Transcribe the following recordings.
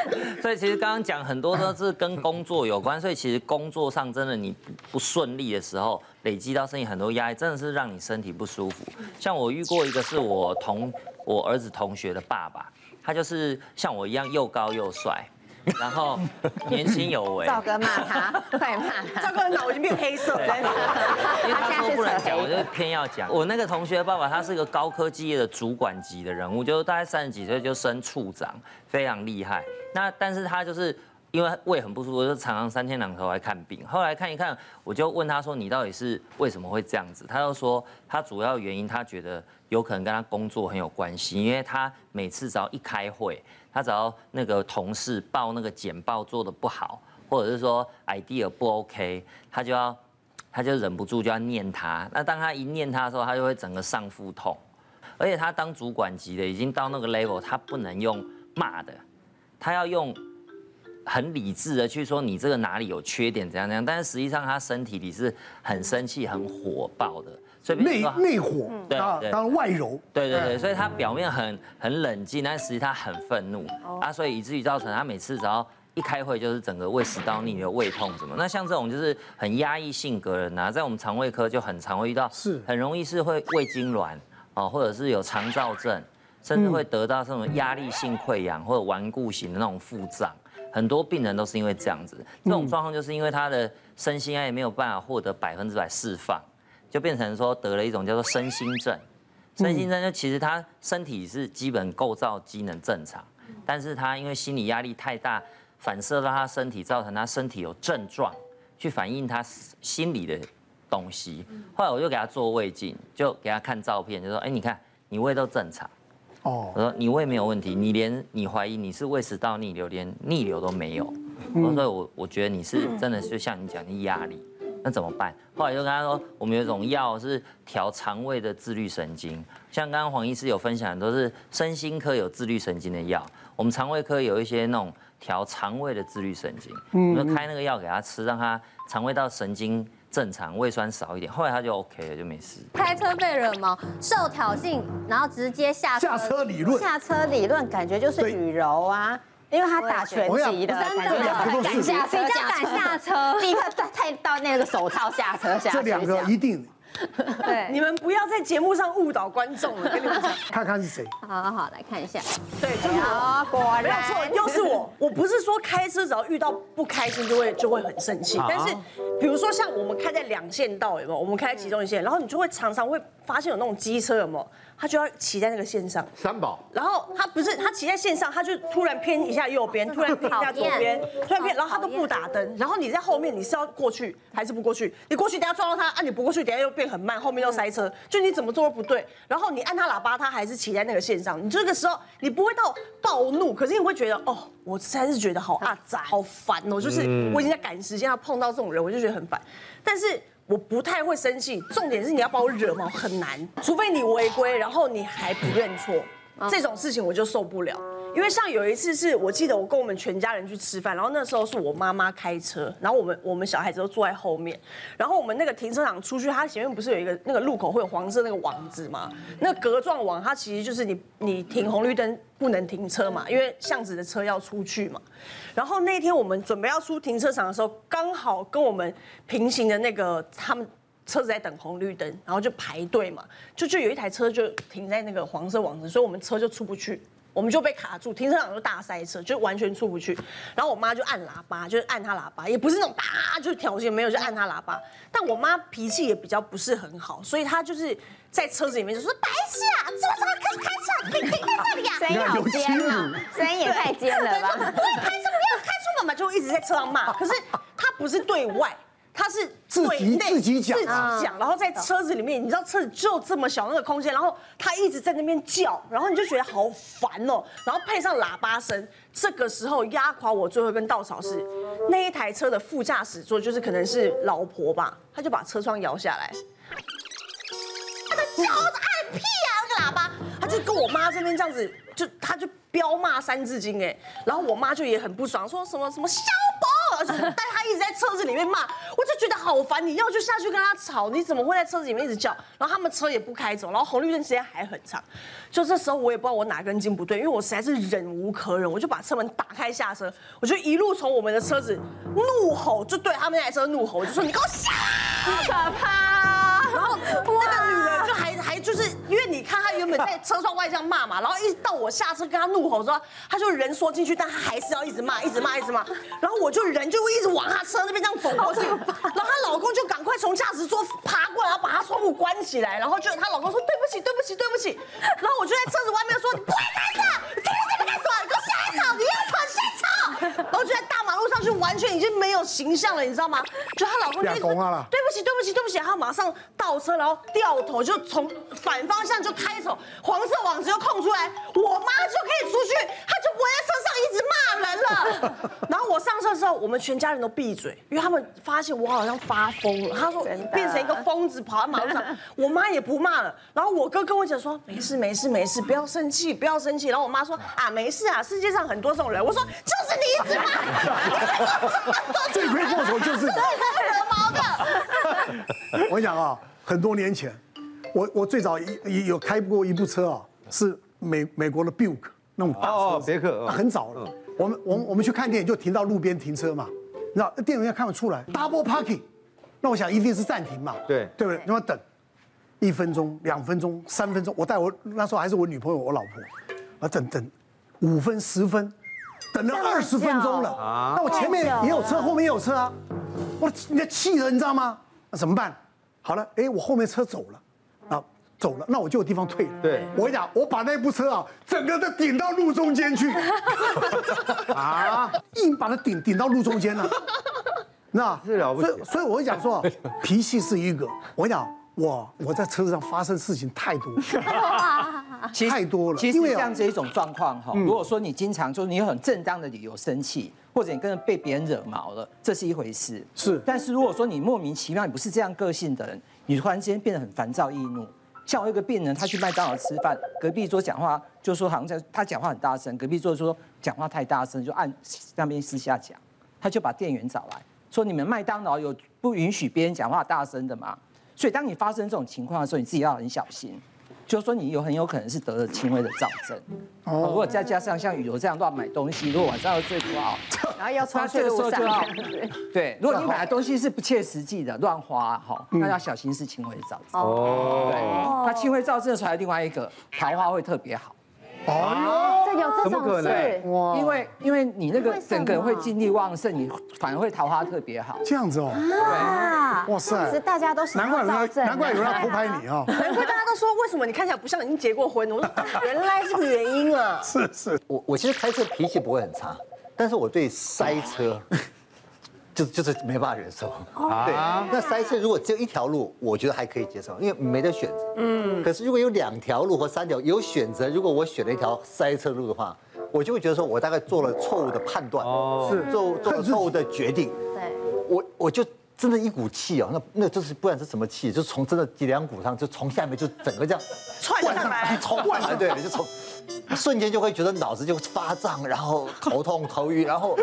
所以其实刚刚讲很多都是跟工作有关，所以其实工作上真的你不顺利的时候，累积到身体很多压力，真的是让你身体不舒服。像我遇过一个是我同我儿子同学的爸爸，他就是像我一样又高又帅。然后年轻有为，赵哥骂他，快骂他，赵哥的脑已经变黑色了。偏要讲。我那个同学的爸爸，他是一个高科技业的主管级的人物，就是大概三十几岁就升处长，非常厉害。那但是他就是因为胃很不舒服，就常常三天两头来看病。后来看一看，我就问他说：“你到底是为什么会这样子？”他就说他主要原因，他觉得有可能跟他工作很有关系，因为他每次只要一开会。他只要那个同事报那个简报做得不好，或者是说 idea 不 OK，他就要，他就忍不住就要念他。那当他一念他的时候，他就会整个上腹痛。而且他当主管级的，已经到那个 level，他不能用骂的，他要用很理智的去说你这个哪里有缺点怎样怎样。但是实际上他身体里是很生气、很火爆的。所以内内火，对，当外柔，对对对，所以他表面很很冷静，但实际他很愤怒啊，所以以至于造成他每次只要一开会就是整个胃食道逆流、胃痛什么。那像这种就是很压抑性格的人啊，在我们肠胃科就很常会遇到，是很容易是会胃痉挛哦，或者是有肠燥症，甚至会得到什么压力性溃疡或者顽固型的那种腹胀。很多病人都是因为这样子，这种状况就是因为他的身心也没有办法获得百分之百释放。就变成说得了一种叫做身心症，身心症就其实他身体是基本构造机能正常，但是他因为心理压力太大，反射到他身体，造成他身体有症状，去反映他心理的东西。后来我就给他做胃镜，就给他看照片，就说：哎，你看你胃都正常，哦，我说你胃没有问题，你连你怀疑你是胃食道逆流，连逆流都没有。我说我我觉得你是真的就像你讲的压力。那怎么办？后来就跟他说，我们有一种药是调肠胃的自律神经，像刚刚黄医师有分享，都是身心科有自律神经的药，我们肠胃科有一些那种调肠胃的自律神经，我们就开那个药给他吃，让他肠胃道神经正常，胃酸少一点，后来他就 OK 了，就没事。开车被惹毛，受挑衅，然后直接下车，下车理论，下车理论，感觉就是雨柔啊。因为他打拳击的，真的敢下车，比较敢下车，立刻戴到那个手套下车下。这两个一定。对，你们不要在节目上误导观众了，跟你们讲，看看是谁。好好好，来看一下。对，就是我。果然没有错，又是我。我不是说开车只要遇到不开心就会就会很生气，但是比如说像我们开在两线道有没有？我们开在其中一线，然后你就会常常会发现有那种机车有没有？他就要骑在那个线上，三宝。然后他不是他骑在线上，他就突然偏一下右边，突然偏一下左边，突然偏，然后他都不打灯。然后你在后面，你是要过去还是不过去？你过去等下撞到他，啊你不过去，等下又变很慢，后面又塞车，就你怎么做都不对。然后你按他喇叭，他还是骑在那个线上。你这个时候你不会到暴怒，可是你会觉得哦，我实在是觉得好阿杂，好烦哦，就是我已经在赶时间，要碰到这种人，我就觉得很烦。但是。我不太会生气，重点是你要把我惹毛很难，除非你违规，然后你还不认错，这种事情我就受不了。因为像有一次是我记得我跟我们全家人去吃饭，然后那时候是我妈妈开车，然后我们我们小孩子都坐在后面，然后我们那个停车场出去，它前面不是有一个那个路口会有黄色那个网子吗？那格状网它其实就是你你停红绿灯不能停车嘛，因为巷子的车要出去嘛。然后那天我们准备要出停车场的时候，刚好跟我们平行的那个他们车子在等红绿灯，然后就排队嘛，就就有一台车就停在那个黄色网子，所以我们车就出不去。我们就被卡住，停车场就大塞车，就完全出不去。然后我妈就按喇叭，就是按她喇叭，也不是那种啪就挑衅，没有就按她喇叭。但我妈脾气也比较不是很好，所以她就是在车子里面就说：“白痴啊，怎么怎么开开车，停停在这里啊？”声音好尖啊，声音也太尖了吧？不会开车，不要开出门嘛，就一直在车上骂。可是她不是对外。他是自己自己讲，自己讲，然后在车子里面，你知道车子就这么小那个空间，然后他一直在那边叫，然后你就觉得好烦哦，然后配上喇叭声，这个时候压垮我最后一根稻草是那一台车的副驾驶座，就是可能是老婆吧，他就把车窗摇下来，他的叫按屁啊那个喇叭，他就跟我妈这边这样子，就他就飙骂三字经哎，然后我妈就也很不爽，说什么什么小宝。而且但他一直在车子里面骂，我就觉得好烦。你要就下去跟他吵，你怎么会在车子里面一直叫？然后他们车也不开走，然后红绿灯时间还很长。就这时候我也不知道我哪根筋不对，因为我实在是忍无可忍，我就把车门打开下车，我就一路从我们的车子怒吼，就对他们那台车怒吼，我就说你给我下，好可怕。然后那个女因为你看他原本在车窗外这样骂嘛，然后一到我下车跟他怒吼说，他就人缩进去，但他还是要一直骂，一直骂，一直骂。然后我就人就会一直往他车那边这样走过去，然后她老公就赶快从驾驶座爬过来，然后把他窗户关起来，然后就她老公说对不起，对不起，对不起。然后我就在车子外面说你不会开车，你停在这边干什么？你给我下来吵，你要吵先吵。然后就在大马路上就完全已经没有形象了，你知道吗？就她老公就一直对不起，对不起，对不起，她马上倒车，然后掉头就从反方向就开走，黄色网子又空出来，我妈就可以出去，她就不会在车上一直骂人了。然后我上车之后，我们全家人都闭嘴，因为他们发现我好像发疯了。他说变成一个疯子跑在马路上，我妈也不骂了。然后我哥跟我讲说没事没事没事，不要生气不要生气。然后我妈说啊没事啊，世界上很多这种人。我说就是你一直骂，罪魁祸首就是对，惹毛的。我讲啊，很多年前，我我最早有有开过一部车啊，是美美国的 Buick 那种大车，别克，很早了。我们我们我们去看电影就停到路边停车嘛，你知道电影院看不出来 double parking，那我想一定是暂停嘛，对对不对？那么等一分钟、两分钟、三分钟，我带我那时候还是我女朋友、我老婆，啊等等五分、十分，等了二十分钟了啊！那我前面也有车，后面也有车啊，我你在气人，你知道吗？那怎么办？好了，哎，我后面车走了，啊。走了，那我就有地方退了。对，我跟你讲，我把那部车啊，整个都顶到路中间去，啊，硬把它顶顶到路中间了。那是了不起。所以，所以我会讲说，脾气是一个。我跟你讲，我我在车子上发生事情太多，太多了。其实像这一种状况哈，如果说你经常就是你有很正当的理由生气，或者你跟着被别人惹毛了，这是一回事。是。但是如果说你莫名其妙，你不是这样个性的人，你突然之间变得很烦躁易怒。像我一个病人，他去麦当劳吃饭，隔壁桌讲话就说好像在他讲话很大声，隔壁桌说讲话太大声，就按那边私下讲，他就把店员找来说，你们麦当劳有不允许别人讲话大声的吗？所以当你发生这种情况的时候，你自己要很小心。就是说你有很有可能是得了轻微的躁症，哦，如果再加上像雨柔这样乱买东西，如果晚上要睡不好，然后要超睡的时候就要，对，如果你买的东西是不切实际的乱花哈，那要小心是轻微的躁症。哦，对，那轻微躁症出来另外一个桃花会特别好。哦，这有这种事哇？因为因为你那个整个人会精力旺盛，你反而会桃花特别好。这样子哦，对，哇塞，其实大家都是难怪难怪难怪有人要偷拍你哦！难怪大家都说，为什么你看起来不像已经结过婚？我说 原来是个原因啊！是是，我我其实开车脾气不会很差，但是我对塞车。就就是没办法忍受，对。那塞车如果只有一条路，我觉得还可以接受，因为没得选择。嗯。可是如果有两条路或三条有选择，如果我选了一条塞车路的话，我就会觉得说我大概做了错误的判断，是做做了错误的决定。对。我我就真的一股气哦，那那就是不管是什么气，就从真的脊梁骨上就从下面就整个这样窜上来，冲上来，对，就从瞬间就会觉得脑子就发胀，然后头痛头晕，然后。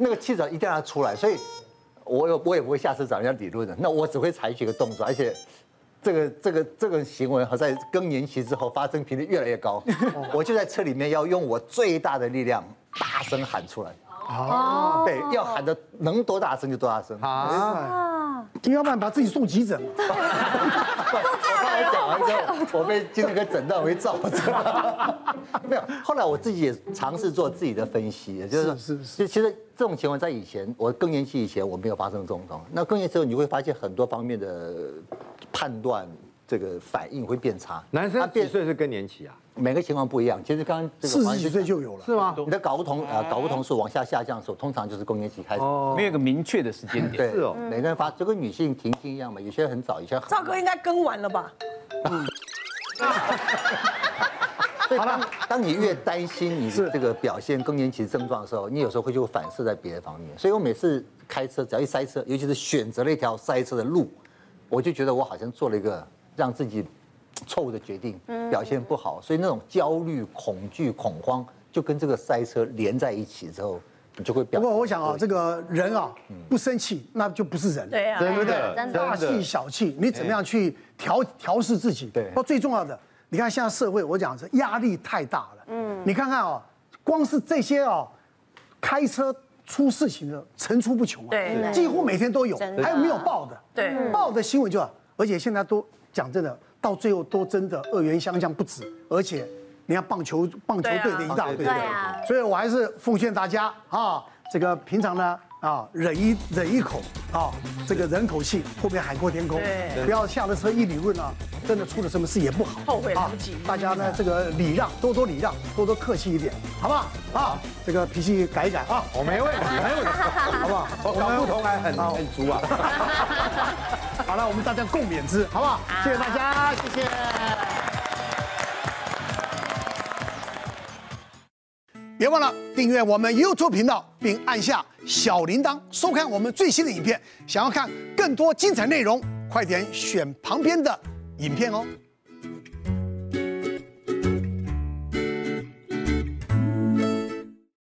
那个气场一定要出来，所以，我有我也不会下次找人家理论的，那我只会采取一个动作，而且，这个这个这个行为好在更年期之后发生频率越来越高，我就在车里面要用我最大的力量大声喊出来，哦，对，要喊的能多大声就多大声。啊，你要不然把自己送急诊。讲完之后，我被精神科诊断为躁症。没有，后来我自己也尝试做自己的分析，就是是是，其实这种情况在以前，我更年期以前我没有发生这种状况。那更年期之后，你会发现很多方面的判断，这个反应会变差。男生几岁是更年期啊？每个情况不一样。其实刚刚这个四十几岁就有了，是吗？你的睾固酮呃睾固酮数往下下降的时候，通常就是更年期开始。哦，没有一个明确的时间点。对，是哦。每个人发就跟女性停经一样嘛，有些人很早，有些很。赵哥应该更完了吧？嗯。好了，当你越担心你这个表现更年期症状的时候，你有时候会就反射在别的方面。所以我每次开车只要一塞车，尤其是选择了一条塞车的路，我就觉得我好像做了一个让自己错误的决定，表现不好。所以那种焦虑、恐惧、恐慌就跟这个塞车连在一起之后，你就会表。不过我想啊，这个人啊，不生气那就不是人，对啊，对不对？大气小气，你怎么样去调调试自己？对。那最重要的，你看现在社会，我讲是压力太大了。嗯。你看看啊，光是这些啊，开车出事情的层出不穷啊。对。几乎每天都有，还有没有报的？对。报的新闻就，而且现在都讲真的。到最后都真的恶言相向不止，而且你看棒球棒球队的一大堆，对啊，所以我还是奉劝大家啊，这个平常呢啊忍一忍一口啊，这个忍口气，后面海阔天空，不要下了车一理论啊，真的出了什么事也不好，后悔来不及。大家呢这个礼让，多多礼让，多多客气一点，好不好？啊，这个脾气改一改啊，我没问题，没问题，好不好？我搞不同还很很足啊。好了，我们大家共勉之，好不好？谢谢大家，谢谢。别忘了订阅我们 YouTube 频道，并按下小铃铛，收看我们最新的影片。想要看更多精彩内容，快点选旁边的影片哦。